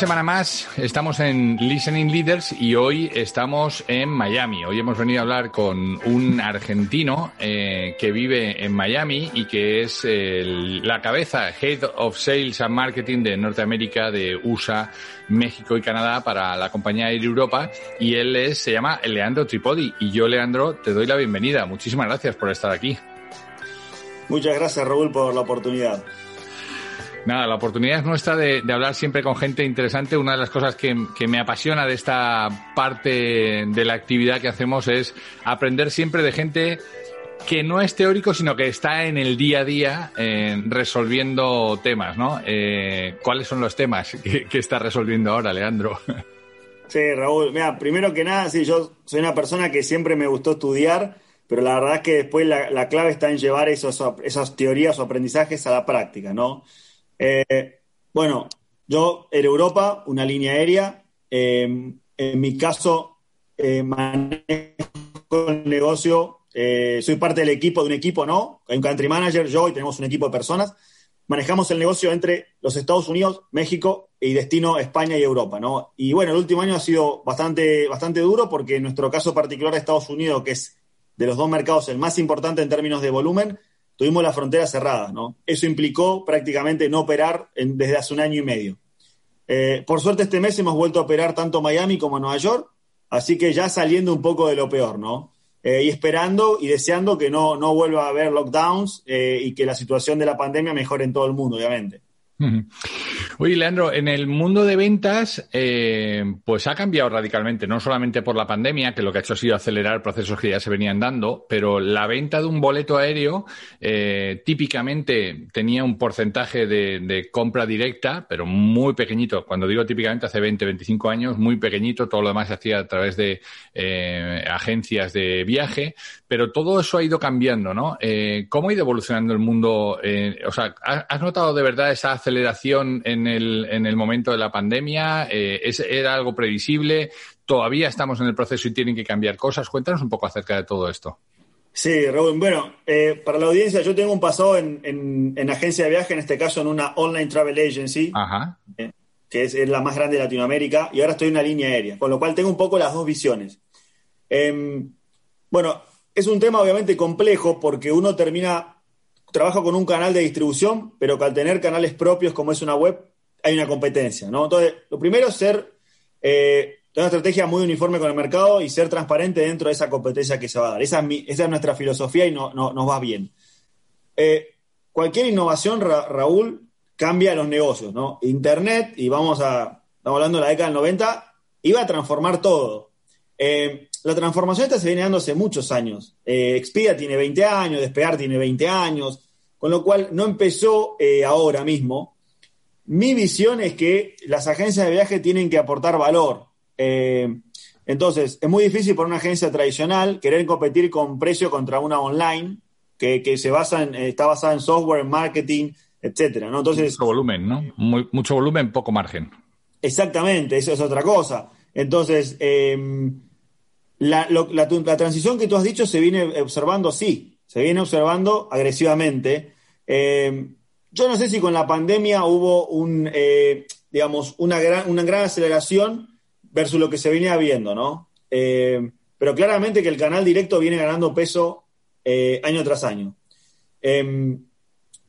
Semana más estamos en Listening Leaders y hoy estamos en Miami. Hoy hemos venido a hablar con un argentino eh, que vive en Miami y que es el- la cabeza, Head of Sales and Marketing de Norteamérica, de USA, México y Canadá para la compañía Air Europa y él es, se llama Leandro Tripodi. Y yo, Leandro, te doy la bienvenida. Muchísimas gracias por estar aquí. Muchas gracias, Raúl, por la oportunidad. Nada, la oportunidad es nuestra de, hablar siempre con gente interesante. Una de las cosas que, me apasiona de esta parte de la actividad que hacemos es aprender siempre de gente que no es teórico, sino que está en el día a día eh, resolviendo temas, ¿no? Eh, ¿Cuáles son los temas que, que está resolviendo ahora, Leandro? Sí, Raúl, mira, primero que nada, sí, yo soy una persona que siempre me gustó estudiar, pero la verdad es que después la, la clave está en llevar esos, esas teorías o aprendizajes a la práctica, ¿no? Eh, bueno, yo en Europa, una línea aérea, eh, en mi caso, eh, manejo el negocio, eh, soy parte del equipo, de un equipo, ¿no? Hay un country manager, yo y tenemos un equipo de personas. Manejamos el negocio entre los Estados Unidos, México y destino España y Europa, ¿no? Y bueno, el último año ha sido bastante, bastante duro porque en nuestro caso particular de Estados Unidos, que es de los dos mercados el más importante en términos de volumen, tuvimos las fronteras cerradas, ¿no? Eso implicó prácticamente no operar desde hace un año y medio. Eh, por suerte este mes hemos vuelto a operar tanto Miami como Nueva York, así que ya saliendo un poco de lo peor, ¿no? Eh, y esperando y deseando que no, no vuelva a haber lockdowns eh, y que la situación de la pandemia mejore en todo el mundo, obviamente. Oye, Leandro, en el mundo de ventas, eh, pues ha cambiado radicalmente, no solamente por la pandemia, que lo que ha hecho ha sido acelerar procesos que ya se venían dando, pero la venta de un boleto aéreo eh, típicamente tenía un porcentaje de, compra directa, pero muy pequeñito. Cuando digo típicamente hace 20, 25 años, muy pequeñito, todo lo demás se hacía a través de eh, agencias de viaje, pero todo eso ha ido cambiando, ¿no? Eh, ¿Cómo ha ido evolucionando el mundo? O sea, ¿has has notado de verdad esa aceleración en el, en el momento de la pandemia? Eh, ¿es- ¿Era algo previsible? ¿Todavía estamos en el proceso y tienen que cambiar cosas? Cuéntanos un poco acerca de todo esto. Sí, Raúl. Bueno, eh, para la audiencia, yo tengo un pasado en, en- en agencia de viaje, en este caso en una online travel agency, Ajá. que es, es la más grande de Latinoamérica, y ahora estoy en una línea aérea, con lo cual tengo un poco las dos visiones. Em, bueno, es un tema obviamente complejo porque uno termina, trabaja con un canal de distribución, pero que al tener canales propios como es una web, hay una competencia, ¿no? Entonces, lo primero es ser, eh, una estrategia muy uniforme con el mercado y ser transparente dentro de esa competencia que se va a dar. Esa es, nuestra filosofía y no, no- nos va bien. Eh, cualquier innovación, Ra- Raúl, cambia los negocios, ¿no? Internet, y vamos a, estamos hablando de la década del 90, iba a transformar todo. Eh, la transformación esta se viene dando hace muchos años. Eh, Expedia tiene 20 años, Despegar tiene 20 años, con lo cual no empezó eh, ahora mismo. Mi visión es que las agencias de viaje tienen que aportar valor. Eh, entonces, es muy difícil para una agencia tradicional querer competir con precio contra una online que, que se basa en, eh, está basada en software, en marketing, etcétera, ¿no? Entonces, Mucho volumen, ¿no? Muy- mucho volumen, poco margen. Exactamente, eso es otra cosa. Entonces, eh, la, la- transición que tú has dicho se viene observando, sí, se viene observando agresivamente. Eh, yo no sé si con la pandemia hubo un, eh, digamos, una gran, una gran aceleración versus lo que se venía viendo, ¿no? Eh, pero claramente que el canal directo viene ganando peso eh, año tras año. Em,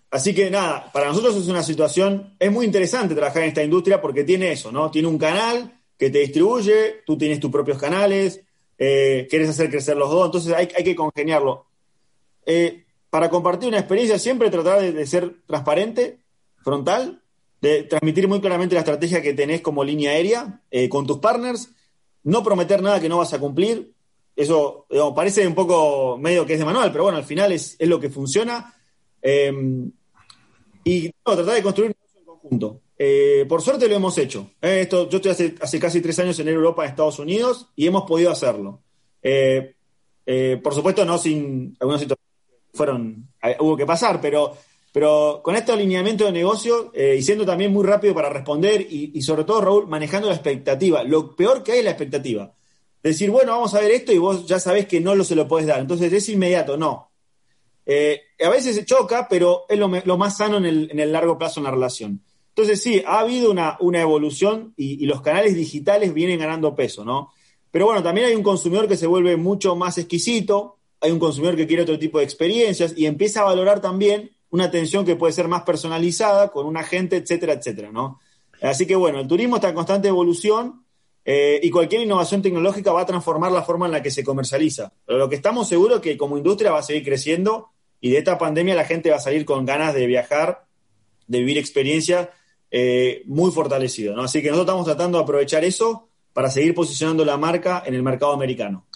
así que nada, para nosotros es una situación, es muy interesante trabajar en esta industria porque tiene eso, ¿no? Tiene un canal que te distribuye, tú tienes tus propios canales, eh, quieres hacer crecer los dos, entonces hay, que congeniarlo. Eh, para compartir una experiencia, siempre tratar de, ser transparente, frontal, de transmitir muy claramente la estrategia que tenés como línea aérea eh, con tus partners, no prometer nada que no vas a cumplir. Eso parece un poco medio que es de manual, pero bueno, al final es, lo que funciona. y tratar de construir un en conjunto. Eh, por suerte lo hemos hecho. Eh, esto, yo estoy hace, casi tres años en Europa, en Estados Unidos, y hemos podido hacerlo. Eh, por supuesto, no sin algunas situaciones fueron, hubo que pasar, pero, pero con este alineamiento de negocio y siendo también muy rápido para responder y, sobre todo, Raúl, manejando la expectativa. Lo peor que hay es la expectativa. Decir, bueno, vamos a ver esto y vos ya sabés que no lo se lo podés dar. Entonces es inmediato, no. a veces se choca, pero es lo, más sano en el, en el largo plazo en la relación. Entonces sí, ha habido una, evolución y, los canales digitales vienen ganando peso, ¿no? Pero bueno, también hay un consumidor que se vuelve mucho más exquisito, hay un consumidor que quiere otro tipo de experiencias y empieza a valorar también una atención que puede ser más personalizada con un agente, etcétera, etcétera, ¿no? Así que bueno, el turismo está en constante evolución eh, y cualquier innovación tecnológica va a transformar la forma en la que se comercializa. Pero lo que estamos seguros es que como industria va a seguir creciendo y de esta pandemia la gente va a salir con ganas de viajar, de vivir experiencias eh, muy fortalecido. ¿no? Así que nosotros estamos tratando de aprovechar eso para seguir posicionando la marca en el mercado americano.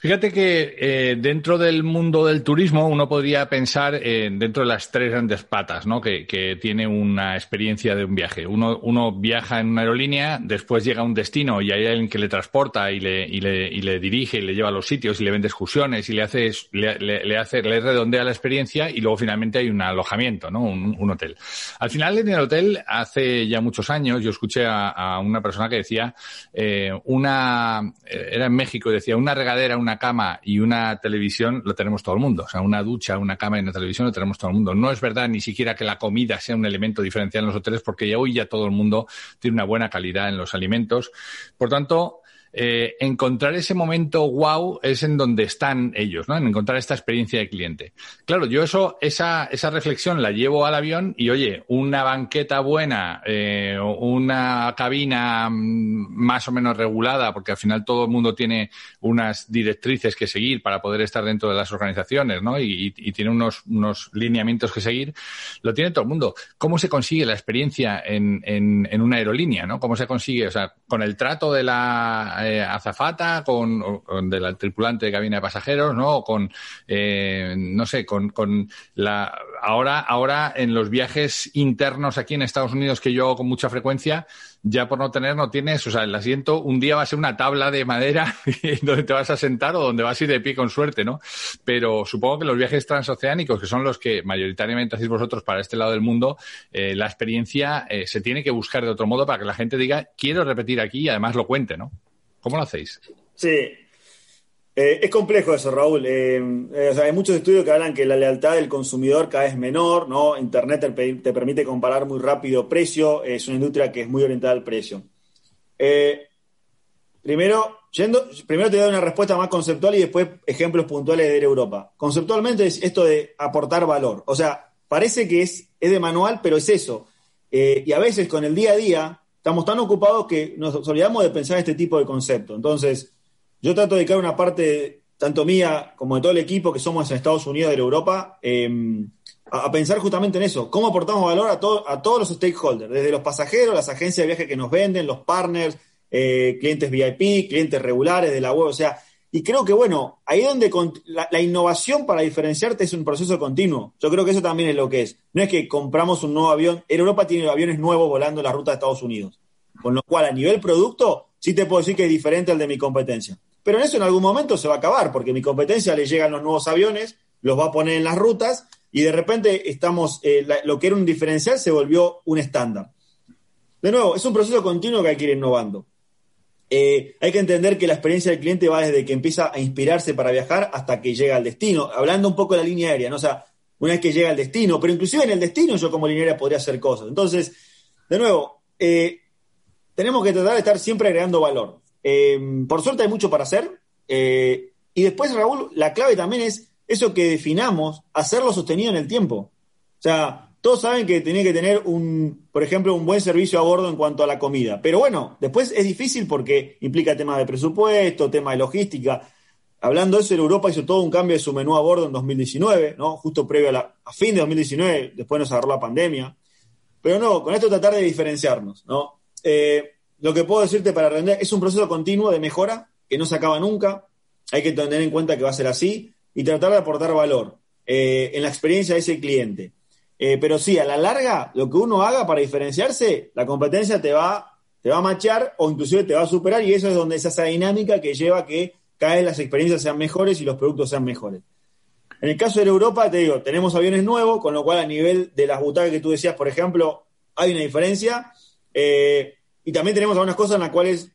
Fíjate que eh, dentro del mundo del turismo uno podría pensar en dentro de las tres grandes patas ¿no? que, que, tiene una experiencia de un viaje. Uno, uno viaja en una aerolínea, después llega a un destino y hay alguien que le transporta y le, y le, y le dirige y le lleva a los sitios y le vende excursiones y le hace, le, le, hace, le redondea la experiencia y luego finalmente hay un alojamiento, ¿no? un, un hotel. Al final en el hotel, hace ya muchos años, yo escuché a, a una persona que decía, eh, una, eh, era en México, decía, una regadera, una cama y una televisión lo tenemos todo el mundo. O sea, una ducha, una cama y una televisión lo tenemos todo el mundo. No es verdad ni siquiera que la comida sea un elemento diferencial en los hoteles porque ya hoy ya todo el mundo tiene una buena calidad en los alimentos. Por tanto, eh, encontrar ese momento wow es en donde están ellos, ¿no? En encontrar esta experiencia de cliente. Claro, yo eso, esa, esa reflexión la llevo al avión y oye, una banqueta buena, eh, una cabina mm, más o menos regulada, porque al final todo el mundo tiene unas directrices que seguir para poder estar dentro de las organizaciones, ¿no? Y, y, tiene unos, unos lineamientos que seguir, lo tiene todo el mundo. ¿Cómo se consigue la experiencia en, en, en una aerolínea, ¿no? ¿Cómo se consigue? O sea, con el trato de la eh, azafata, con, del tripulante de cabina de pasajeros, ¿no? O con, eh, no sé, con, con la, ahora, ahora en los viajes internos aquí en Estados Unidos que yo hago con mucha frecuencia, ya por no tener, no tienes, o sea, el asiento un día va a ser una tabla de madera donde te vas a sentar o donde vas a ir de pie con suerte, ¿no? Pero supongo que los viajes transoceánicos, que son los que mayoritariamente hacéis vosotros para este lado del mundo, eh, la experiencia eh, se tiene que buscar de otro modo para que la gente diga, quiero repetir aquí y además lo cuente, ¿no? ¿Cómo lo hacéis? Sí. Eh, es complejo eso, Raúl. Eh, eh, hay muchos estudios que hablan que la lealtad del consumidor cada vez es menor, ¿no? Internet te, permite comparar muy rápido precio, es una industria que es muy orientada al precio. primero, yendo, primero te doy una respuesta más conceptual y después ejemplos puntuales de Europa. Conceptualmente es esto de aportar valor. O sea, parece que es, es de manual, pero es eso. y a veces con el día a día estamos tan ocupados que nos olvidamos de pensar este tipo de concepto. Entonces, yo trato de dedicar una parte, tanto mía como de todo el equipo que somos en Estados Unidos de Europa, em, a, pensar justamente en eso. ¿Cómo aportamos valor a, a todos los stakeholders? Desde los pasajeros, las agencias de viaje que nos venden, los partners, eh, clientes VIP, clientes regulares de la web. O sea, y creo que, bueno, ahí donde la, innovación para diferenciarte es un proceso continuo. Yo creo que eso también es lo que es. No es que compramos un nuevo avión. En Europa tiene aviones nuevos volando la ruta de Estados Unidos. Con lo cual, a nivel producto, sí te puedo decir que es diferente al de mi competencia. Pero en eso en algún momento se va a acabar, porque mi competencia le llegan los nuevos aviones, los va a poner en las rutas y de repente estamos, eh, lo que era un diferencial se volvió un estándar. De nuevo, es un proceso continuo que hay que ir innovando. Eh, hay que entender que la experiencia del cliente va desde que empieza a inspirarse para viajar hasta que llega al destino. Hablando un poco de la línea aérea, ¿no? O sea, una vez que llega al destino, pero inclusive en el destino yo como línea podría hacer cosas. Entonces, de nuevo, eh, tenemos que tratar de estar siempre agregando valor. Eh, por suerte hay mucho para hacer. Y después, Raúl, la clave también es eso que definamos, hacerlo sostenido en el tiempo. O sea, todos saben que tiene que tener un, por ejemplo, un buen servicio a bordo en cuanto a la comida. Pero bueno, después es difícil porque implica temas de presupuesto, temas de logística. Hablando de eso, Europa hizo todo un cambio de su menú a bordo en 2019, ¿no? Justo previo a, la, fin de 2019, después nos agarró la pandemia. Pero no, con esto tratar de diferenciarnos, ¿no? Eh, lo que puedo decirte para render es un proceso continuo de mejora que no se acaba nunca. Hay que tener en cuenta que va a ser así y tratar de aportar valor eh, en la experiencia de ese cliente. Eh, pero sí, a la larga, lo que uno haga para diferenciarse, la competencia te va, te va a machar o inclusive te va a superar y eso es donde es esa dinámica que lleva a que cada vez las experiencias sean mejores y los productos sean mejores. En el caso de Europa, te digo, tenemos aviones nuevos, con lo cual a nivel de las butacas que tú decías, por ejemplo, hay una diferencia. Eh, y también tenemos algunas cosas en las cuales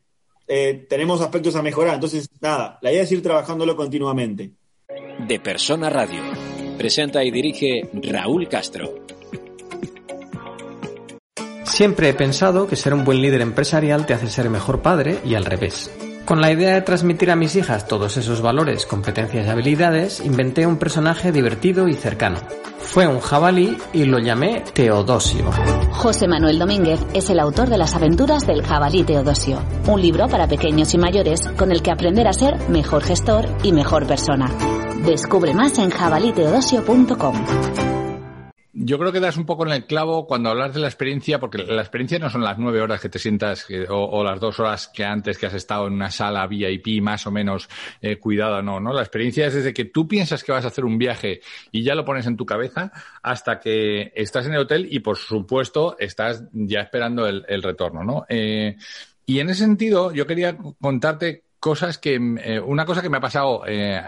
eh, tenemos aspectos a mejorar. Entonces, nada, la idea es ir trabajándolo continuamente. De Persona Radio. Presenta y dirige Raúl Castro. Siempre he pensado que ser un buen líder empresarial te hace ser mejor padre y al revés. Con la idea de transmitir a mis hijas todos esos valores, competencias y habilidades, inventé un personaje divertido y cercano. Fue un jabalí y lo llamé Teodosio. José Manuel Domínguez es el autor de Las aventuras del jabalí Teodosio, un libro para pequeños y mayores con el que aprender a ser mejor gestor y mejor persona. Descubre más en jabaliteodosio.com. Yo creo que das un poco en el clavo cuando hablas de la experiencia, porque la experiencia no son las nueve horas que te sientas o, las dos horas que antes que has estado en una sala VIP más o menos eh, cuidada, no, ¿no? La experiencia es desde que tú piensas que vas a hacer un viaje y ya lo pones en tu cabeza hasta que estás en el hotel y, por supuesto, estás ya esperando el, retorno, ¿no? Eh, y en ese sentido, yo quería contarte cosas que eh, una cosa que me ha pasado eh,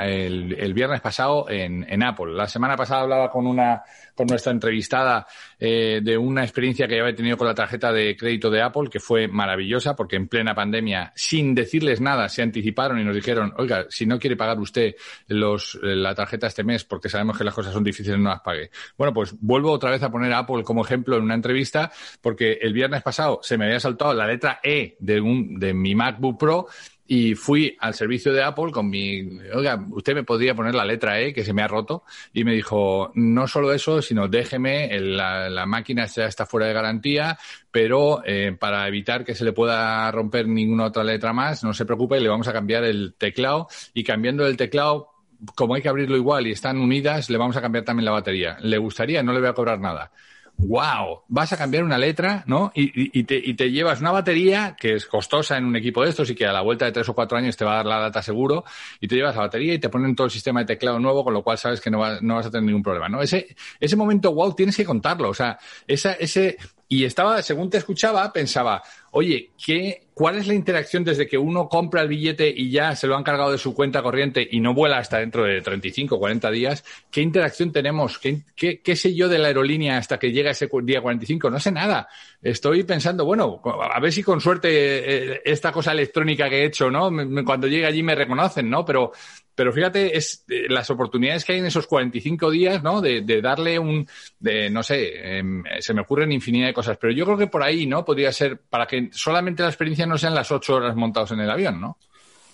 el, viernes pasado en, Apple. La semana pasada hablaba con una con nuestra entrevistada eh, de una experiencia que había tenido con la tarjeta de crédito de Apple que fue maravillosa porque en plena pandemia sin decirles nada se anticiparon y nos dijeron oiga si no quiere pagar usted los la tarjeta este mes porque sabemos que las cosas son difíciles no las pague. Bueno pues vuelvo otra vez a poner a Apple como ejemplo en una entrevista porque el viernes pasado se me había saltado la letra E de un de mi MacBook Pro y fui al servicio de Apple con mi, oiga, usted me podría poner la letra E que se me ha roto y me dijo, no solo eso, sino déjeme, la, la, máquina ya está fuera de garantía, pero eh, para evitar que se le pueda romper ninguna otra letra más, no se preocupe, le vamos a cambiar el teclado y cambiando el teclado como hay que abrirlo igual y están unidas, le vamos a cambiar también la batería. ¿Le gustaría? No le voy a cobrar nada wow, vas a cambiar una letra, ¿no? Y, te, y, te, llevas una batería que es costosa en un equipo de estos y que a la vuelta de tres o cuatro años te va a dar la data seguro, y te llevas la batería y te ponen todo el sistema de teclado nuevo, con lo cual sabes que no, no vas a tener ningún problema, ¿no? Ese, ese momento wow tienes que contarlo, o sea, esa, ese, y estaba, según te escuchaba, pensaba, oye, ¿qué, ¿cuál es la interacción desde que uno compra el billete y ya se lo han cargado de su cuenta corriente y no vuela hasta dentro de 35 o 40 días? ¿Qué interacción tenemos? ¿Qué, qué, qué sé yo de la aerolínea hasta que llega ese día 45? No sé nada. Estoy pensando, bueno, a ver si con suerte eh, esta cosa electrónica que he hecho, ¿no? Cuando llegue allí me reconocen, ¿no? Pero, pero fíjate, es eh, las oportunidades que hay en esos 45 días, ¿no? De, de darle un, de, no sé, em, se me ocurren infinidad de cosas, pero yo creo que por ahí, ¿no? Podría ser para que solamente la experiencia no sean las ocho horas montados en el avión, ¿no?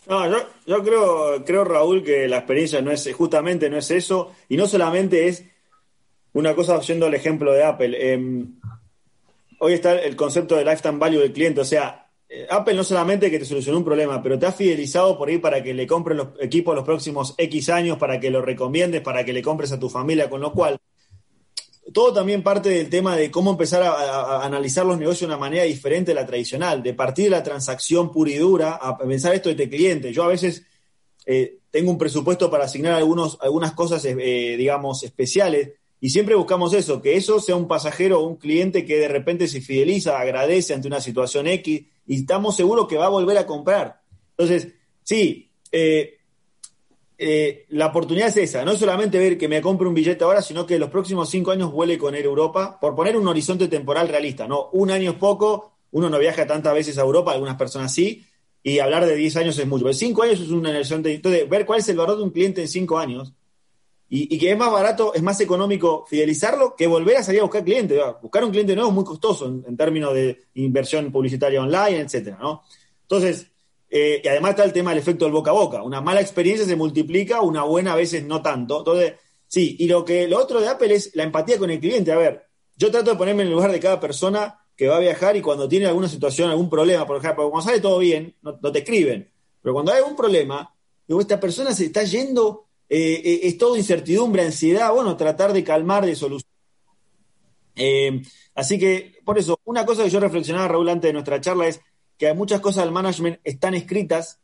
No, yo, yo creo, creo, Raúl, que la experiencia no es, justamente no es eso, y no solamente es una cosa, yendo al ejemplo de Apple. Em, hoy está el concepto de lifetime value del cliente, o sea, eh, Apple no solamente que te solucionó un problema, pero te ha fidelizado por ahí para que le compren los equipos los próximos X años, para que lo recomiendes, para que le compres a tu familia, con lo cual todo también parte del tema de cómo empezar a, analizar los negocios de una manera diferente a la tradicional, de partir de la transacción pura y dura a pensar esto de este cliente. Yo a veces eh, tengo un presupuesto para asignar algunos, algunas cosas, eh, digamos, especiales, y siempre buscamos eso, que eso sea un pasajero o un cliente que de repente se fideliza, agradece ante una situación X y estamos seguros que va a volver a comprar. Entonces, sí, eh, eh, la oportunidad es esa, no solamente ver que me compre un billete ahora, sino que los próximos cinco años vuele con Air Europa, por poner un horizonte temporal realista, ¿no? Un año es poco, uno no viaja tantas veces a Europa, algunas personas sí, y hablar de diez años es mucho, pero cinco años es una horizonte, entonces ver cuál es el valor de un cliente en cinco años y, que es más barato, es más económico fidelizarlo que volver a salir a buscar clientes. Buscar un cliente nuevo es muy costoso en, términos de inversión publicitaria online, etcétera, ¿no? Entonces, eh, y además está el tema del efecto del boca a boca. Una mala experiencia se multiplica, una buena a veces no tanto. Entonces, sí, y lo que lo otro de Apple es la empatía con el cliente. A ver, yo trato de ponerme en el lugar de cada persona que va a viajar y cuando tiene alguna situación, algún problema, por ejemplo, cuando sale todo bien, no, te escriben. Pero cuando hay algún problema, digo, esta persona se está yendo, eh, eh, es todo incertidumbre, ansiedad, bueno, tratar de calmar, de solucionar. Eh, así que, por eso, una cosa que yo reflexionaba, Raúl, antes de nuestra charla es que hay muchas cosas del management están escritas,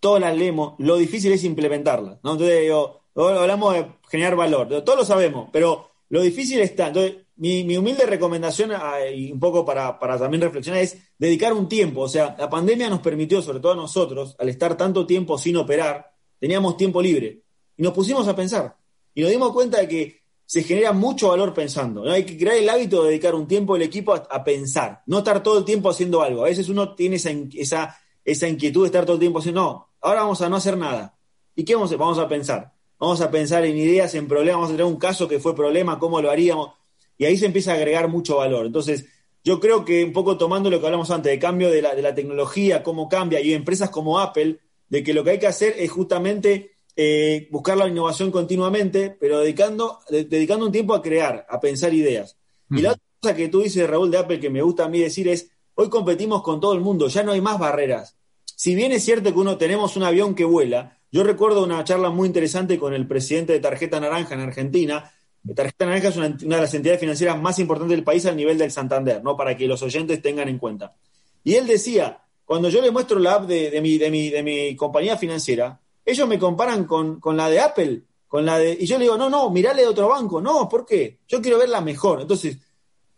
todas las leemos, lo difícil es implementarlas. ¿no? Entonces, digo, hablamos de generar valor, todos lo sabemos, pero lo difícil está. Entonces, mi, humilde recomendación, ah, y un poco para, también reflexionar, es dedicar un tiempo. O sea, la pandemia nos permitió, sobre todo a nosotros, al estar tanto tiempo sin operar, teníamos tiempo libre. Y nos pusimos a pensar. Y nos dimos cuenta de que se genera mucho valor pensando. Hay que crear el hábito de dedicar un tiempo del equipo a, pensar, no estar todo el tiempo haciendo algo. A veces uno tiene esa, esa, esa inquietud de estar todo el tiempo haciendo, no, ahora vamos a no hacer nada. ¿Y qué vamos a hacer? Vamos a pensar. Vamos a pensar en ideas, en problemas, vamos a tener un caso que fue problema, cómo lo haríamos y ahí se empieza a agregar mucho valor. Entonces, yo creo que un poco tomando lo que hablamos antes, de cambio de la, de la tecnología, cómo cambia, y empresas como Apple, de que lo que hay que hacer es justamente eh, buscar la innovación continuamente, pero dedicando, dedicando un tiempo a crear, a pensar ideas. Y la otra cosa que tú dices, Raúl, de Apple, que me gusta a mí decir es, hoy competimos con todo el mundo, ya no hay más barreras. Si bien es cierto que uno tenemos un avión que vuela, yo recuerdo una charla muy interesante con el presidente de Tarjeta Naranja en Argentina, Tarjeta Naranja es una, de las entidades financieras más importantes del país al nivel del Santander, ¿no? Para que los oyentes tengan en cuenta. Y él decía, cuando yo le muestro la app de, mi, de, mi, de mi compañía financiera, ellos me comparan con, la de Apple, con la de, y yo le digo, no, no, mirale de otro banco, no, ¿por qué? Yo quiero ver la mejor. Entonces,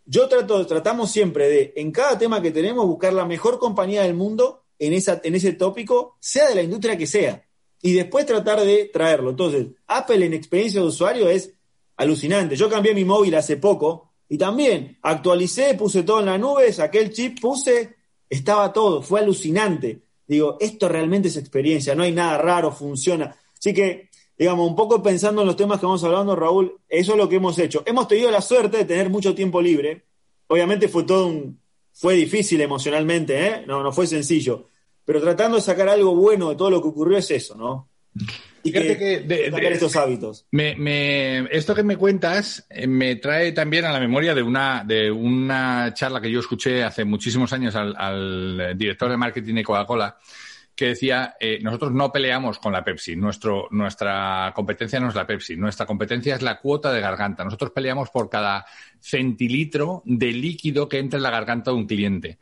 yo trato, tratamos siempre de, en cada tema que tenemos, buscar la mejor compañía del mundo en, esa, en ese tópico, sea de la industria que sea, y después tratar de traerlo. Entonces, Apple en experiencia de usuario es alucinante. Yo cambié mi móvil hace poco y también actualicé, puse todo en la nube, saqué el chip, puse, estaba todo, fue alucinante. Digo, esto realmente es experiencia, no hay nada raro, funciona. Así que, digamos, un poco pensando en los temas que vamos hablando, Raúl, eso es lo que hemos hecho. Hemos tenido la suerte de tener mucho tiempo libre. Obviamente fue todo un, fue difícil emocionalmente, ¿eh? No, no fue sencillo. Pero tratando de sacar algo bueno de todo lo que ocurrió es eso, ¿no? Fíjate que, de, estos hábitos. Me, esto que me cuentas eh, me trae también a la memoria de una, de una charla que yo escuché hace muchísimos años al, director de marketing de Coca-Cola que decía, eh, nosotros no peleamos con la Pepsi, Nuestro, nuestra competencia no es la Pepsi, nuestra competencia es la cuota de garganta. Nosotros peleamos por cada centilitro de líquido que entra en la garganta de un cliente.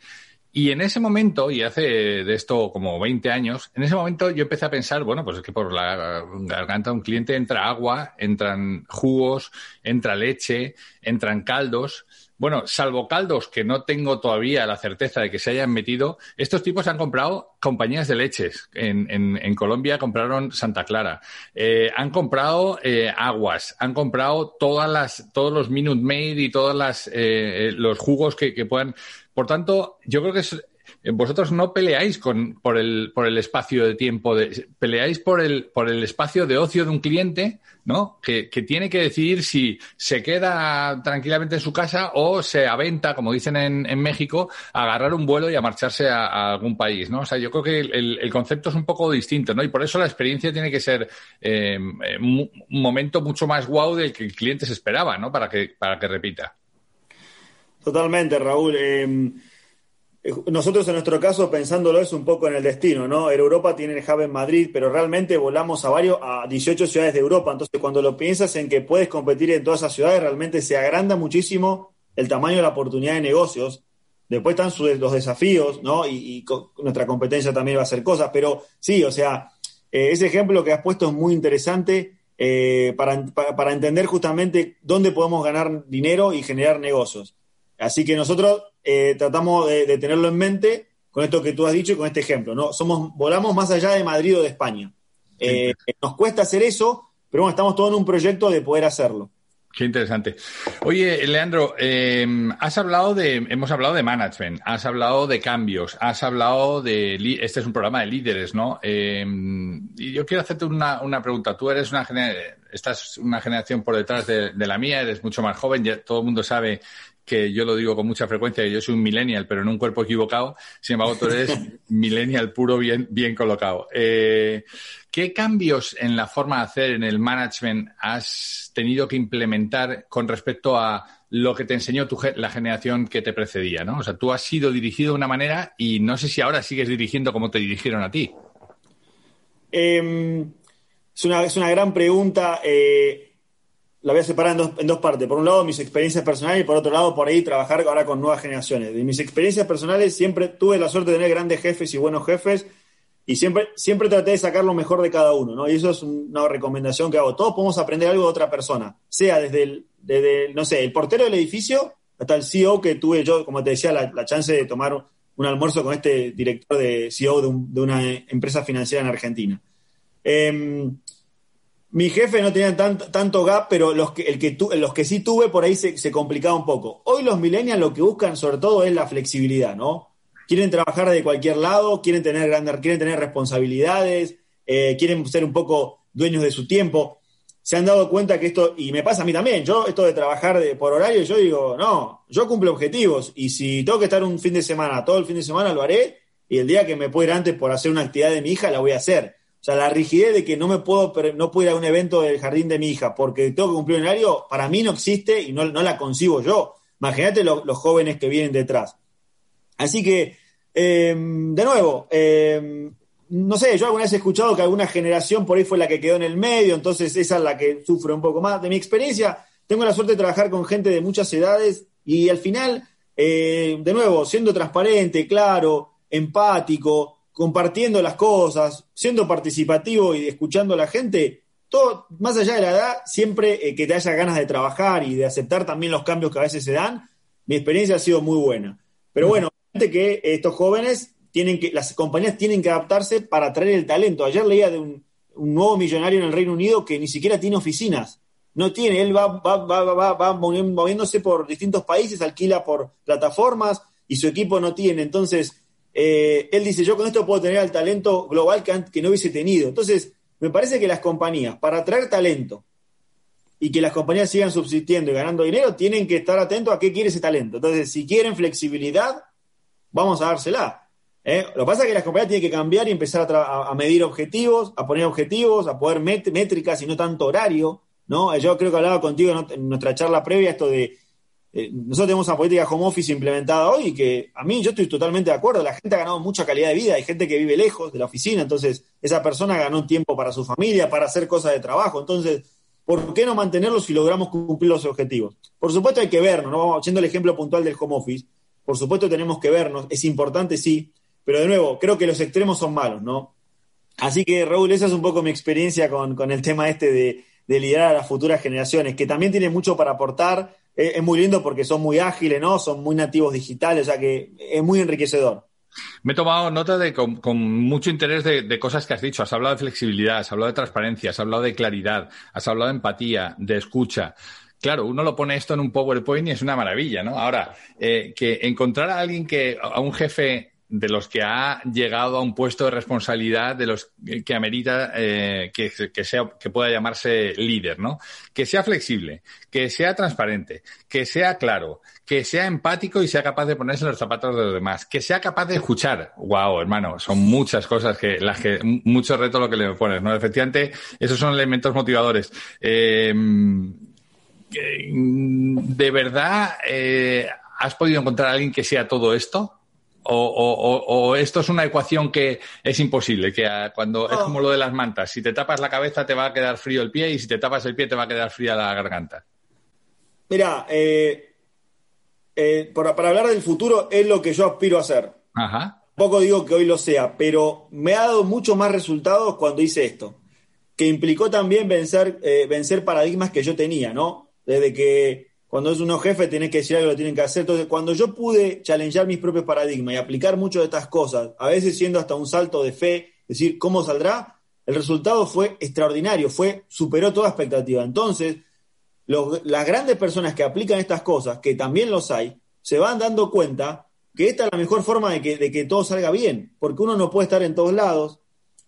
Y en ese momento, y hace de esto como 20 años, en ese momento yo empecé a pensar, bueno, pues es que por la garganta de un cliente entra agua, entran jugos, entra leche, entran caldos. Bueno, salvo caldos que no tengo todavía la certeza de que se hayan metido, estos tipos han comprado compañías de leches. En, en, Colombia compraron Santa Clara. Eh, han comprado eh, aguas, han comprado todas las, todos los Minute Maid y todos las, eh, los jugos que, que puedan por tanto, yo creo que es, eh, vosotros no peleáis con, por, el, por el espacio de tiempo, de, peleáis por el, por el espacio de ocio de un cliente, ¿no? Que, que, tiene que decidir si se queda tranquilamente en su casa o se aventa, como dicen en, en México, a agarrar un vuelo y a marcharse a, algún país, ¿no? O sea, yo creo que el, concepto es un poco distinto, ¿no? Y por eso la experiencia tiene que ser eh, un momento mucho más guau del que el cliente se esperaba, ¿no? Para que, para que repita. Totalmente, Raúl. Em, eh, nosotros en nuestro caso, pensándolo, es un poco en el destino, ¿no? Europa tiene el hub en Madrid, pero realmente volamos a varios, a 18 ciudades de Europa. Entonces, cuando lo piensas en que puedes competir en todas esas ciudades, realmente se agranda muchísimo el tamaño de la oportunidad de negocios. Después están los desafíos, ¿no? Y, nuestra competencia también va a hacer cosas. Pero sí, o sea, eh, ese ejemplo que has puesto es muy interesante eh, para, para entender justamente dónde podemos ganar dinero y generar negocios. Así que nosotros eh, tratamos de, tenerlo en mente con esto que tú has dicho y con este ejemplo. ¿no? Somos, volamos más allá de Madrid o de España. Eh, nos cuesta hacer eso, pero bueno, estamos todos en un proyecto de poder hacerlo. Qué interesante. Oye, Leandro, em, has hablado de, hemos hablado de management, has hablado de cambios, has hablado de, este es un programa de líderes, ¿no? Y yo quiero hacerte una, una pregunta. Tú eres una estás una generación por detrás de, de, la mía, eres mucho más joven, ya todo el mundo sabe que yo lo digo con mucha frecuencia, que yo soy un millennial, pero en un cuerpo equivocado. Sin embargo, tú eres millennial puro, bien, bien colocado. Eh, ¿Qué cambios en la forma de hacer, en el management, has tenido que implementar con respecto a lo que te enseñó tu, la generación que te precedía? ¿no? O sea, tú has sido dirigido de una manera y no sé si ahora sigues dirigiendo como te dirigieron a ti. Em, es, una, es, una, gran pregunta. Eh, la voy a separar en dos, en partes. Por un lado, mis experiencias personales y por otro lado, por ahí trabajar ahora con nuevas generaciones. De mis experiencias personales, siempre tuve la suerte de tener grandes jefes y buenos jefes y siempre, siempre traté de sacar lo mejor de cada uno, ¿no? Y eso es una recomendación que hago. Todos podemos aprender algo de otra persona, sea desde el, desde no sé, el portero del edificio hasta el CEO que tuve yo, como te decía, la, chance de tomar un almuerzo con este director de CEO de, de una empresa financiera en Argentina. Eh, mi jefe no tenía tanto gap, pero los que, el que los que sí tuve por ahí se, complicaba un poco. Hoy los millennials lo que buscan sobre todo es la flexibilidad, ¿no? Quieren trabajar de cualquier lado, quieren tener grandes, quieren tener responsabilidades, eh, quieren ser un poco dueños de su tiempo. Se han dado cuenta que esto, y me pasa a mí también, yo esto de trabajar por horario, yo digo, no, yo cumplo objetivos y si tengo que estar un fin de semana, todo el fin de semana lo haré y el día que me pueda ir antes por hacer una actividad de mi hija la voy a hacer sea, la rigidez de que no me puedo, no puedo ir a un evento del jardín de mi hija porque tengo que cumplir un horario, para mí no existe y no, la concibo yo. Imagínate los jóvenes que vienen detrás. Así que, em, de nuevo, em, no sé, yo alguna vez he escuchado que alguna generación por ahí fue la que quedó en el medio, entonces esa es la que sufre un poco más. De mi experiencia, tengo la suerte de trabajar con gente de muchas edades y al final, eh, de nuevo, siendo transparente, claro, empático, compartiendo las cosas, siendo participativo y escuchando a la gente, todo, más allá de la edad, siempre eh, que te haya ganas de trabajar y de aceptar también los cambios que a veces se dan, mi experiencia ha sido muy buena. Pero bueno, que estos jóvenes tienen que, las compañías tienen que adaptarse para atraer el talento. Ayer leía de un, nuevo millonario en el Reino Unido que ni siquiera tiene oficinas. No tiene, él va, va, va, va, va moviéndose por distintos países, alquila por plataformas y su equipo no tiene. Entonces, eh, él dice, yo con esto puedo tener el talento global que, no hubiese tenido. Entonces, me parece que las compañías, para atraer talento y que las compañías sigan subsistiendo y ganando dinero, tienen que estar atentos a qué quiere ese talento. Entonces, si quieren flexibilidad, vamos a dársela. ¿eh? Lo que pasa es que las compañías tienen que cambiar y empezar a, medir objetivos, a poner objetivos, a poder métricas y no tanto horario. ¿no? Yo creo que hablaba contigo en nuestra charla previa esto de eh, nosotros tenemos una política home office implementada hoy que a mí yo estoy totalmente de acuerdo. La gente ha ganado mucha calidad de vida, hay gente que vive lejos de la oficina, entonces esa persona ganó tiempo para su familia, para hacer cosas de trabajo. Entonces, ¿por qué no mantenerlos si logramos cumplir los objetivos? Por supuesto hay que vernos, ¿no? Haciendo el ejemplo puntual del home office. Por supuesto tenemos que vernos, es importante, sí, pero de nuevo, creo que los extremos son malos, ¿no? Así que, Raúl, esa es un poco mi experiencia con, el tema este de liderar a las futuras generaciones, que también tiene mucho para aportar es, muy lindo porque son muy ágiles, ¿no? Son muy nativos digitales, o sea que es muy enriquecedor. Me he tomado nota de con, mucho interés de, cosas que has dicho. Has hablado de flexibilidad, has hablado de transparencia, has hablado de claridad, has hablado de empatía, de escucha. Claro, uno lo pone esto en un PowerPoint y es una maravilla, ¿no? Ahora, eh, que encontrar a alguien que, a un jefe de los que ha llegado a un puesto de responsabilidad, de los que amerita eh, que, sea, que pueda llamarse líder, ¿no? Que sea flexible, que sea transparente, que sea claro, que sea empático y sea capaz de ponerse en los zapatos de los demás, que sea capaz de escuchar. Wow, hermano, son muchas cosas que, las que, mucho reto lo que le pones, ¿no? Efectivamente, esos son elementos motivadores. Eh, ¿De verdad eh, has podido encontrar a alguien que sea todo esto? O, esto es una ecuación que es imposible, que cuando es como lo de las mantas, si te tapas la cabeza te va a quedar frío el pie y si te tapas el pie te va a quedar fría la garganta. Mira, eh, eh, para, hablar del futuro es lo que yo aspiro a hacer. Ajá. Poco digo que hoy lo sea, pero me ha dado mucho más resultados cuando hice esto, que implicó también vencer, eh, vencer paradigmas que yo tenía, ¿no? Desde que cuando es uno jefe, tenés que decir algo, lo tienen que hacer. Entonces, cuando yo pude challengear mis propios paradigmas y aplicar muchas de estas cosas, a veces siendo hasta un salto de fe, decir, ¿cómo saldrá? El resultado fue extraordinario, fue, superó toda expectativa. Entonces, las grandes personas que aplican estas cosas, que también los hay, se van dando cuenta que esta es la mejor forma de que, de que todo salga bien, porque uno no puede estar en todos lados,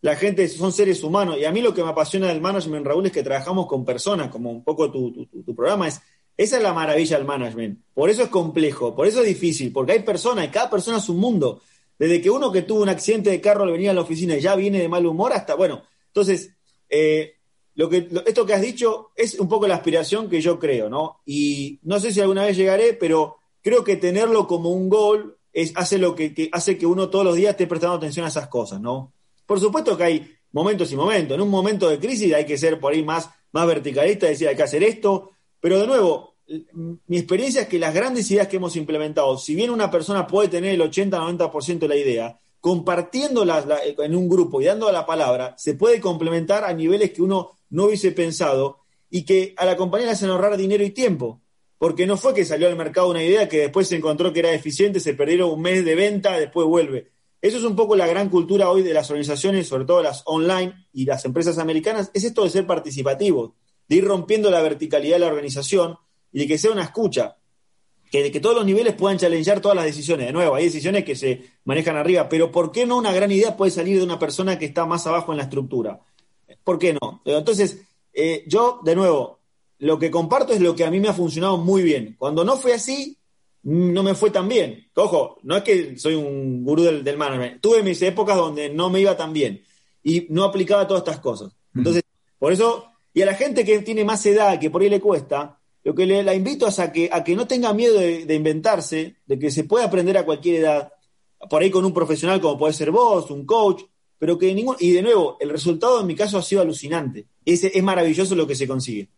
la gente son seres humanos, y a mí lo que me apasiona del management, Raúl, es que trabajamos con personas, como un poco tu, tu, programa es, esa es la maravilla del management, por eso es complejo, por eso es difícil, porque hay personas, y cada persona es un mundo, desde que uno que tuvo un accidente de carro al venir a la oficina y ya viene de mal humor hasta, bueno, entonces, eh, lo que, esto que has dicho es un poco la aspiración que yo creo, ¿no? Y no sé si alguna vez llegaré, pero creo que tenerlo como un gol es, hace, lo que, hace que uno todos los días esté prestando atención a esas cosas, ¿no? Por supuesto que hay momentos y momentos. En un momento de crisis hay que ser por ahí más, más verticalista, decir hay que hacer esto, pero de nuevo, mi experiencia es que las grandes ideas que hemos implementado, si bien una persona puede tener el 80-90% de la idea, compartiéndolas en un grupo y dando la palabra, se puede complementar a niveles que uno no hubiese pensado y que a la compañía le hacen ahorrar dinero y tiempo. Porque no fue que salió al mercado una idea que después se encontró que era eficiente, se perdieron un mes de venta, después vuelve. Eso es un poco la gran cultura hoy de las organizaciones, sobre todo las online y las empresas americanas, es esto de ser participativos, de ir rompiendo la verticalidad de la organización y de que sea una escucha, que de que todos los niveles puedan challengear todas las decisiones. De nuevo, hay decisiones que se manejan arriba, pero ¿por qué no una gran idea puede salir de una persona que está más abajo en la estructura? ¿Por qué no? Entonces, eh, yo, de nuevo, lo que comparto es lo que a mí me ha funcionado muy bien. Cuando no fue así, no me fue tan bien. Ojo, no es que soy un gurú del, del management. Tuve mis épocas donde no me iba tan bien y no aplicaba todas estas cosas. Mm. Entonces, por eso, y a la gente que tiene más edad, que por ahí le cuesta, lo que le, la invito es a que, a que no tenga miedo de, inventarse, de que se puede aprender a cualquier edad, por ahí con un profesional como puede ser vos, un coach, pero que ningún, y de nuevo, el resultado en mi caso ha sido alucinante. Es, es maravilloso lo que se consigue.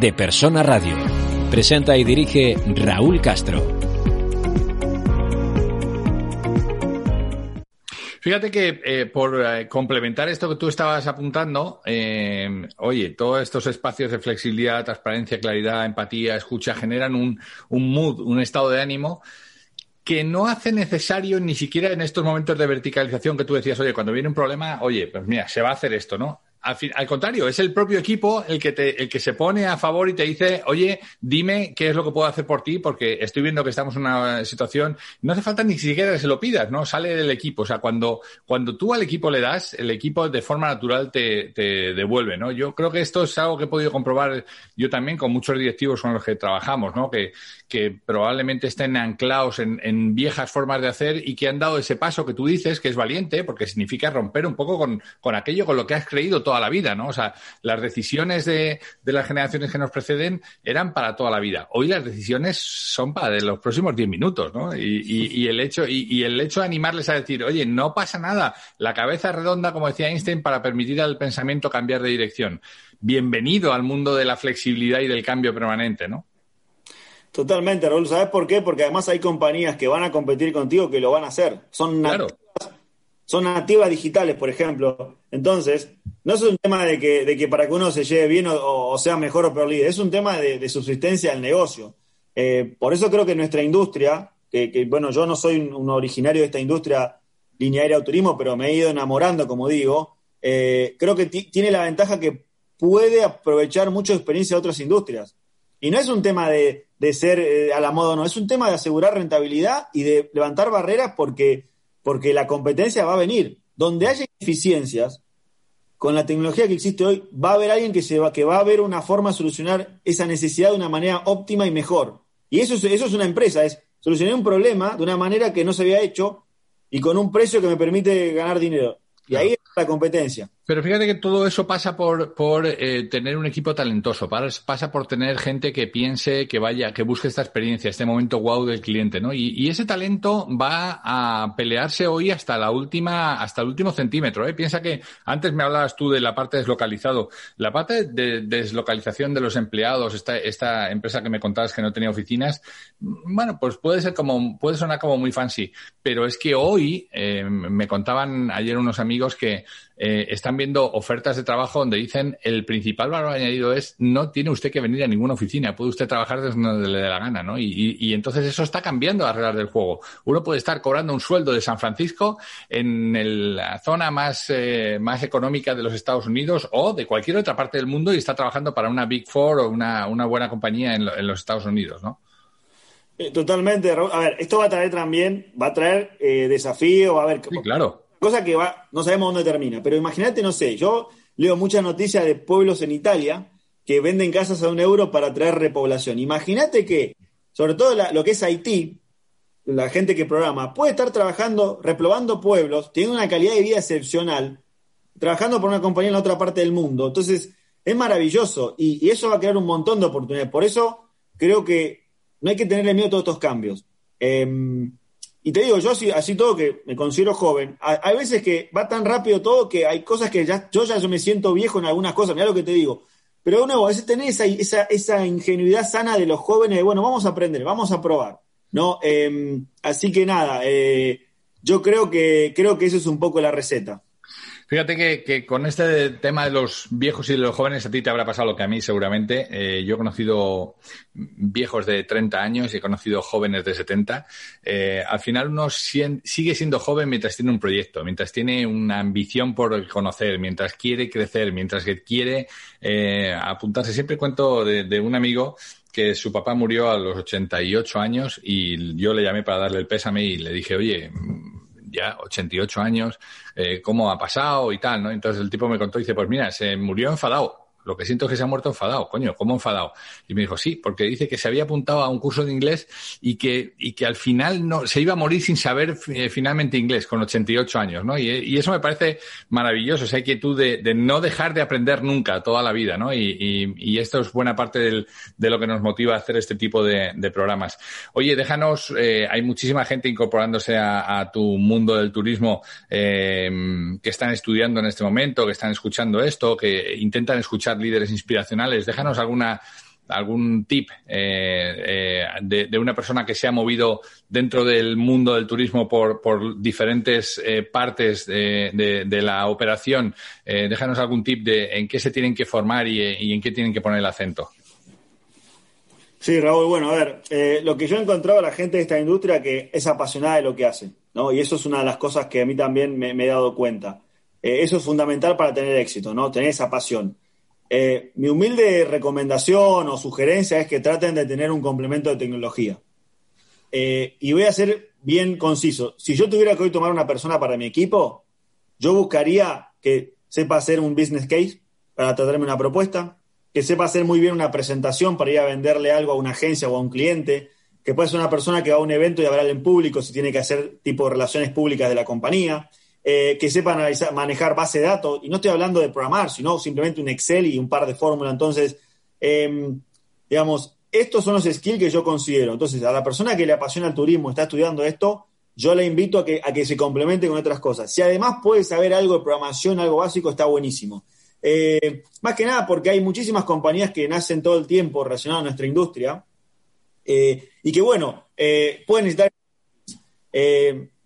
De Persona Radio. Presenta y dirige Raúl Castro. Fíjate que eh, por eh, complementar esto que tú estabas apuntando, eh, oye, todos estos espacios de flexibilidad, transparencia, claridad, empatía, escucha, generan un, un mood, un estado de ánimo que no hace necesario ni siquiera en estos momentos de verticalización que tú decías, oye, cuando viene un problema, oye, pues mira, se va a hacer esto, ¿no? Al, contrario, es el propio equipo el que, te, el que se pone a favor y te dice, oye, dime qué es lo que puedo hacer por ti, porque estoy viendo que estamos en una situación, no hace falta ni siquiera que se lo pidas, ¿no? Sale del equipo. O sea, cuando, cuando tú al equipo le das, el equipo de forma natural te, te devuelve, ¿no? Yo creo que esto es algo que he podido comprobar yo también con muchos directivos con los que trabajamos, ¿no? Que, que probablemente estén anclados en, en, viejas formas de hacer y que han dado ese paso que tú dices, que es valiente, porque significa romper un poco con, con aquello con lo que has creído toda la vida, ¿no? O sea, las decisiones de, de las generaciones que nos preceden eran para toda la vida. Hoy las decisiones son para de los próximos 10 minutos, ¿no? Y, y, y el hecho, y, y, el hecho de animarles a decir, oye, no pasa nada, la cabeza es redonda, como decía Einstein, para permitir al pensamiento cambiar de dirección. Bienvenido al mundo de la flexibilidad y del cambio permanente, ¿no? Totalmente, Raúl. ¿Sabes por qué? Porque además hay compañías que van a competir contigo que lo van a hacer. Son nativas, son nativas digitales, por ejemplo. Entonces, no es un tema de que, de que para que uno se lleve bien o, sea mejor o peor líder, es un tema de, subsistencia del negocio. Eh, por eso creo que nuestra industria, que, bueno, yo no soy un, originario de esta industria línea aérea turismo, pero me he ido enamorando, como digo, eh, creo que tiene la ventaja que puede aprovechar mucha experiencia de otras industrias. Y no es un tema de, ser eh, a la moda, no, es un tema de asegurar rentabilidad y de levantar barreras porque, porque la competencia va a venir. Donde haya eficiencias, con la tecnología que existe hoy, va a haber alguien que, se va, que va a ver una forma de solucionar esa necesidad de una manera óptima y mejor. Y eso es, eso es una empresa, es solucionar un problema de una manera que no se había hecho y con un precio que me permite ganar dinero. Y ahí está la competencia. Pero fíjate que todo eso pasa por, por eh, tener un equipo talentoso, pasa por tener gente que piense, que vaya, que busque esta experiencia, este momento wow del cliente, ¿no? Y, ese talento va a pelearse hoy hasta la última, hasta el último centímetro, ¿eh? Piensa que antes me hablabas tú de la parte deslocalizado. La parte de, deslocalización de los empleados, esta, esta empresa que me contabas que no tenía oficinas, bueno, pues puede ser como, puede sonar como muy fancy, pero es que hoy, eh, me contaban ayer unos amigos que eh, están viendo ofertas de trabajo donde dicen el principal valor añadido es no tiene usted que venir a ninguna oficina, puede usted trabajar desde donde le dé la gana, ¿no? Y, y, entonces eso está cambiando las reglas del juego. Uno puede estar cobrando un sueldo de San Francisco en la zona más, eh, más económica de los Estados Unidos o de cualquier otra parte del mundo y está trabajando para una Big Four o una, una buena compañía en, en los Estados Unidos, ¿no? Eh, totalmente, A ver, esto va a traer también, va a traer eh, desafío, va a haber... Sí, claro. Cosa que va, no sabemos dónde termina, pero imagínate, no sé, yo leo muchas noticias de pueblos en Italia que venden casas a un euro para traer repoblación. Imagínate que, sobre todo lo que es Haití, la gente que programa, puede estar trabajando, reprobando pueblos, tiene una calidad de vida excepcional, trabajando por una compañía en la otra parte del mundo. Entonces, es maravilloso y, y eso va a crear un montón de oportunidades. Por eso creo que no hay que tenerle miedo a todos estos cambios. Em, y te digo, yo así, así todo que me considero joven, hay veces que va tan rápido todo que hay cosas que ya, yo ya me siento viejo en algunas cosas, mira lo que te digo. Pero de nuevo, a veces tenés esa, esa, ingenuidad sana de los jóvenes de, bueno, vamos a aprender, vamos a probar. ¿no? Em, así que nada, eh, yo creo que, creo que eso es un poco la receta. Fíjate que, con este tema de los viejos y de los jóvenes, a ti te habrá pasado lo que a mí seguramente. Eh, yo he conocido viejos de 30 años y he conocido jóvenes de 70. Eh, al final uno sigue siendo joven mientras tiene un proyecto, mientras tiene una ambición por conocer, mientras quiere crecer, mientras que quiere eh, apuntarse. Siempre cuento de, de un amigo que su papá murió a los 88 años y yo le llamé para darle el pésame y le dije, oye, ya 88 años, eh, cómo ha pasado y tal, ¿no? Entonces el tipo me contó y dice, pues mira, se murió enfadado lo que siento es que se ha muerto enfadado, coño, ¿cómo enfadado? Y me dijo, sí, porque dice que se había apuntado a un curso de inglés y que, y que al final no, se iba a morir sin saber eh, finalmente inglés con 88 años, ¿no? Y, eso me parece maravilloso, esa inquietud de, no dejar de aprender nunca, toda la vida, ¿no? Y, esto es buena parte de lo que nos motiva a hacer este tipo de, programas. Oye, déjanos, eh, hay muchísima gente incorporándose a, tu mundo del turismo eh, que están estudiando en este momento, que están escuchando esto, que intentan escuchar líderes inspiracionales. Déjanos alguna algún tip eh, eh, de, una persona que se ha movido dentro del mundo del turismo por, por diferentes eh, partes de, la operación. déjanos algún tip de en qué se tienen que formar y, en qué tienen que poner el acento. Sí, Raúl, bueno, a ver, lo que yo he encontrado a la gente de esta industria que es apasionada de lo que hace, ¿no? Y eso es una de las cosas que a mí también me he dado cuenta. eso es fundamental para tener éxito, ¿no? Tener esa pasión. Eh, mi humilde recomendación o sugerencia es que traten de tener un complemento de tecnología. Eh, y voy a ser bien conciso. Si yo tuviera que hoy tomar una persona para mi equipo, yo buscaría que sepa hacer un business case para tratarme una propuesta, que sepa hacer muy bien una presentación para ir a venderle algo a una agencia o a un cliente, que pueda ser una persona que va a un evento y hablar en público si tiene que hacer tipo de relaciones públicas de la compañía, eh, que sepa analizar, manejar base de datos, y no estoy hablando de programar, sino simplemente un Excel y un par de fórmulas. Entonces, em, digamos, estos son los skills que yo considero. Entonces, a la persona que le apasiona el turismo, está estudiando esto, yo le invito a que, a que se complemente con otras cosas. Si además puede saber algo de programación, algo básico, está buenísimo. Eh, más que nada porque hay muchísimas compañías que nacen todo el tiempo relacionadas a nuestra industria eh, y que, bueno, pueden necesitar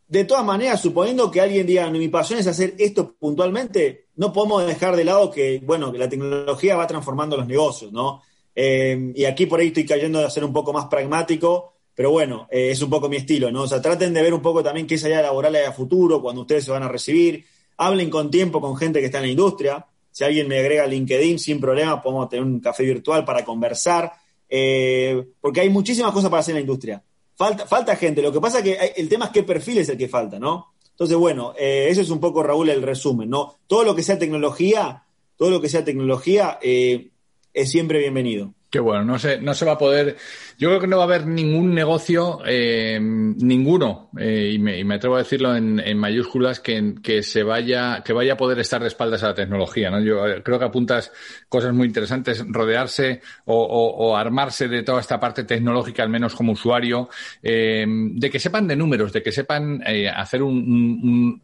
de todas maneras, suponiendo que alguien diga, mi pasión es hacer esto puntualmente, no podemos dejar de lado que, bueno, que la tecnología va transformando los negocios, ¿no? Eh, y aquí por ahí estoy cayendo de ser un poco más pragmático, pero bueno, eh, es un poco mi estilo, ¿no? O sea, traten de ver un poco también qué es allá laboral a futuro, cuando ustedes se van a recibir, hablen con tiempo con gente que está en la industria, si alguien me agrega LinkedIn, sin problema, podemos tener un café virtual para conversar, eh, porque hay muchísimas cosas para hacer en la industria. Falta, falta gente. Lo que pasa es que el tema es qué perfil es el que falta, ¿no? Entonces, bueno, eh, eso es un poco, Raúl, el resumen, ¿no? Todo lo que sea tecnología, todo lo que sea tecnología eh, es siempre bienvenido. Qué bueno, no se, no se va a poder. Yo creo que no va a haber ningún negocio, eh, ninguno, eh, y, me, y, me, atrevo a decirlo en, en mayúsculas, que, que, se vaya, que vaya a poder estar de espaldas a la tecnología. ¿no? Yo eh, creo que apuntas cosas muy interesantes, rodearse o, o, o armarse de toda esta parte tecnológica, al menos como usuario, eh, de que sepan de números, de que sepan eh, hacer un, un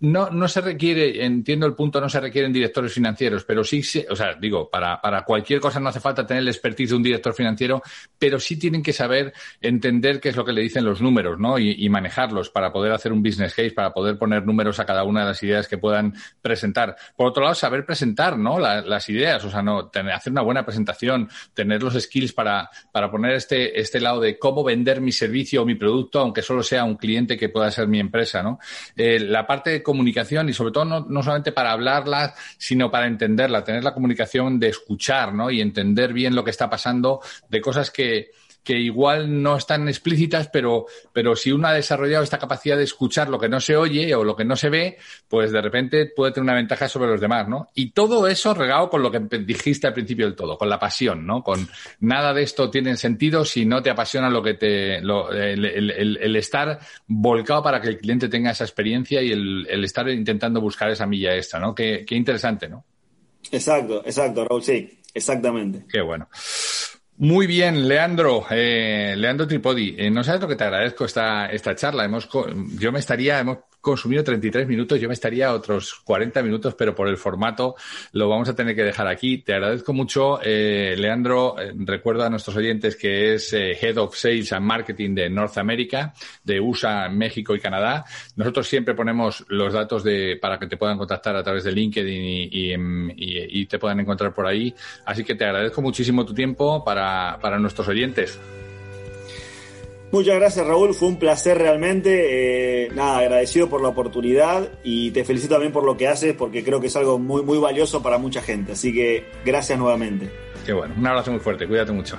no, no se requiere, entiendo el punto, no se requieren directores financieros, pero sí, o sea, digo, para, para cualquier cosa no hace falta tener el expertise de un director financiero, pero sí tienen que saber entender qué es lo que le dicen los números, ¿no? Y, manejarlos para poder hacer un business case, para poder poner números a cada una de las ideas que puedan presentar. Por otro lado, saber presentar, ¿no? las ideas, o sea, no, tener, hacer una buena presentación, tener los skills para, para poner este, este lado de cómo vender mi servicio o mi producto, aunque solo sea un cliente que pueda ser mi empresa, ¿no? Eh, parte de comunicación y sobre todo no, no, solamente para hablarla, sino para entenderla, tener la comunicación de escuchar, ¿no? Y entender bien lo que está pasando de cosas que, que igual no están explícitas, pero, pero si uno ha desarrollado esta capacidad de escuchar lo que no se oye o lo que no se ve, pues de repente puede tener una ventaja sobre los demás, ¿no? Y todo eso regado con lo que dijiste al principio del todo, con la pasión, ¿no? Con nada de esto tiene sentido si no te apasiona lo que te, lo, el, el, estar volcado para que el cliente tenga esa experiencia y el, estar intentando buscar esa milla extra, ¿no? Qué, qué interesante, ¿no? Exacto, exacto, Raúl, sí, exactamente. Qué bueno. Muy bien, Leandro, eh, Leandro Tripodi, eh, no sabes lo que te agradezco esta, esta charla. Hemos, yo me estaría, hemos consumido 33 minutos, yo me estaría otros 40 minutos, pero por el formato lo vamos a tener que dejar aquí. Te agradezco mucho, eh, Leandro. Eh, recuerdo a nuestros oyentes que es eh, Head of Sales and Marketing de North America, de USA, México y Canadá. Nosotros siempre ponemos los datos de, para que te puedan contactar a través de LinkedIn y, y, te puedan encontrar por ahí. Así que te agradezco muchísimo tu tiempo para, para nuestros oyentes. Muchas gracias Raúl, fue un placer realmente. Eh, nada, agradecido por la oportunidad y te felicito también por lo que haces porque creo que es algo muy, muy valioso para mucha gente. Así que gracias nuevamente. Qué bueno, un abrazo muy fuerte, cuídate mucho.